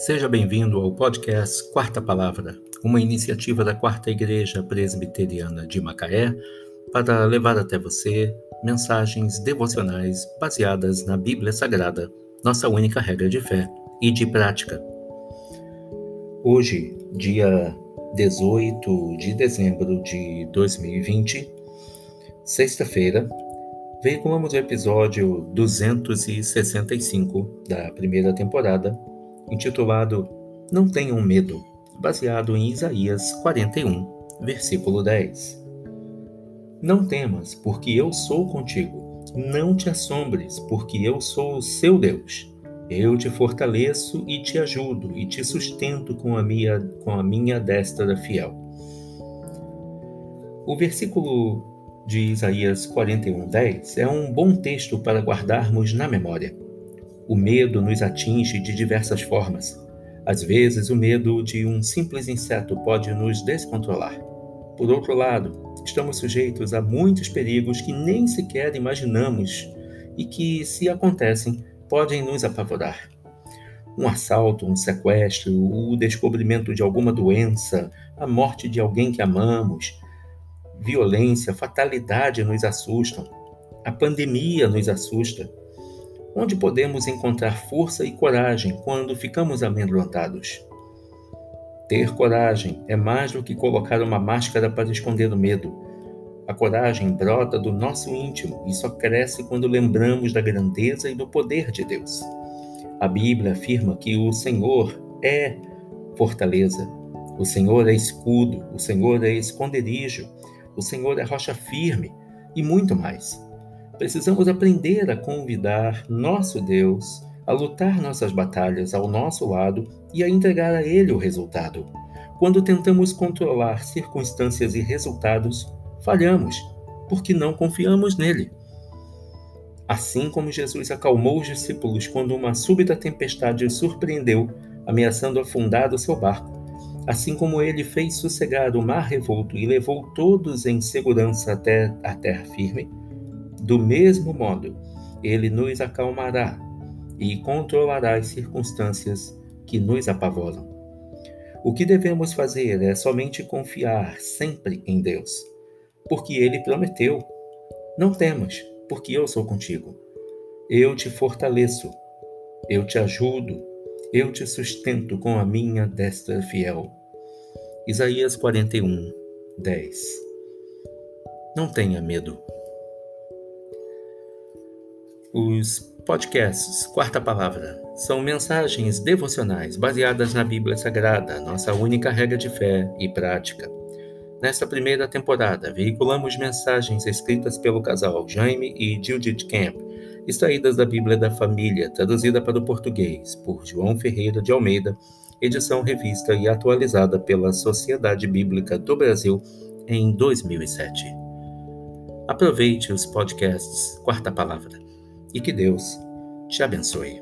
Seja bem-vindo ao podcast Quarta Palavra, uma iniciativa da Quarta Igreja Presbiteriana de Macaé para levar até você mensagens devocionais baseadas na Bíblia Sagrada, nossa única regra de fé e de prática. Hoje, dia 18 de dezembro de 2020, sexta-feira, veiculamos o episódio 265 da primeira temporada, intitulado Não Tenham Medo, baseado em Isaías 41, versículo 10. Não temas, porque eu sou contigo. Não te assombres, porque eu sou o seu Deus. Eu te fortaleço e te ajudo e te sustento com a minha, com a minha destra fiel. O versículo de Isaías 41:10 é um bom texto para guardarmos na memória. O medo nos atinge de diversas formas. Às vezes, o medo de um simples inseto pode nos descontrolar. Por outro lado, estamos sujeitos a muitos perigos que nem sequer imaginamos e que, se acontecem, podem nos apavorar. Um assalto, um sequestro, o descobrimento de alguma doença, a morte de alguém que amamos, violência, fatalidade nos assustam. A pandemia nos assusta. Onde podemos encontrar força e coragem quando ficamos amedrontados? Ter coragem é mais do que colocar uma máscara para esconder o medo. A coragem brota do nosso íntimo e só cresce quando lembramos da grandeza e do poder de Deus. A Bíblia afirma que o Senhor é fortaleza, o Senhor é escudo, o Senhor é esconderijo, o Senhor é rocha firme e muito mais. Precisamos aprender a convidar nosso Deus a lutar nossas batalhas ao nosso lado e a entregar a Ele o resultado. Quando tentamos controlar circunstâncias e resultados, falhamos, porque não confiamos nele. Assim como Jesus acalmou os discípulos quando uma súbita tempestade os surpreendeu, ameaçando afundar o seu barco, assim como ele fez sossegar o mar revolto e levou todos em segurança até a terra firme, do mesmo modo, ele nos acalmará e controlará as circunstâncias que nos apavoram. O que devemos fazer é somente confiar sempre em Deus, porque ele prometeu: Não temas, porque eu sou contigo. Eu te fortaleço, eu te ajudo, eu te sustento com a minha destra fiel. Isaías 41, 10 Não tenha medo. Os podcasts Quarta Palavra são mensagens devocionais baseadas na Bíblia Sagrada, nossa única regra de fé e prática. Nesta primeira temporada, veiculamos mensagens escritas pelo casal Jaime e Judith Camp, extraídas da Bíblia da Família, traduzida para o português por João Ferreira de Almeida, edição revista e atualizada pela Sociedade Bíblica do Brasil em 2007. Aproveite os podcasts Quarta Palavra e que Deus te abençoe.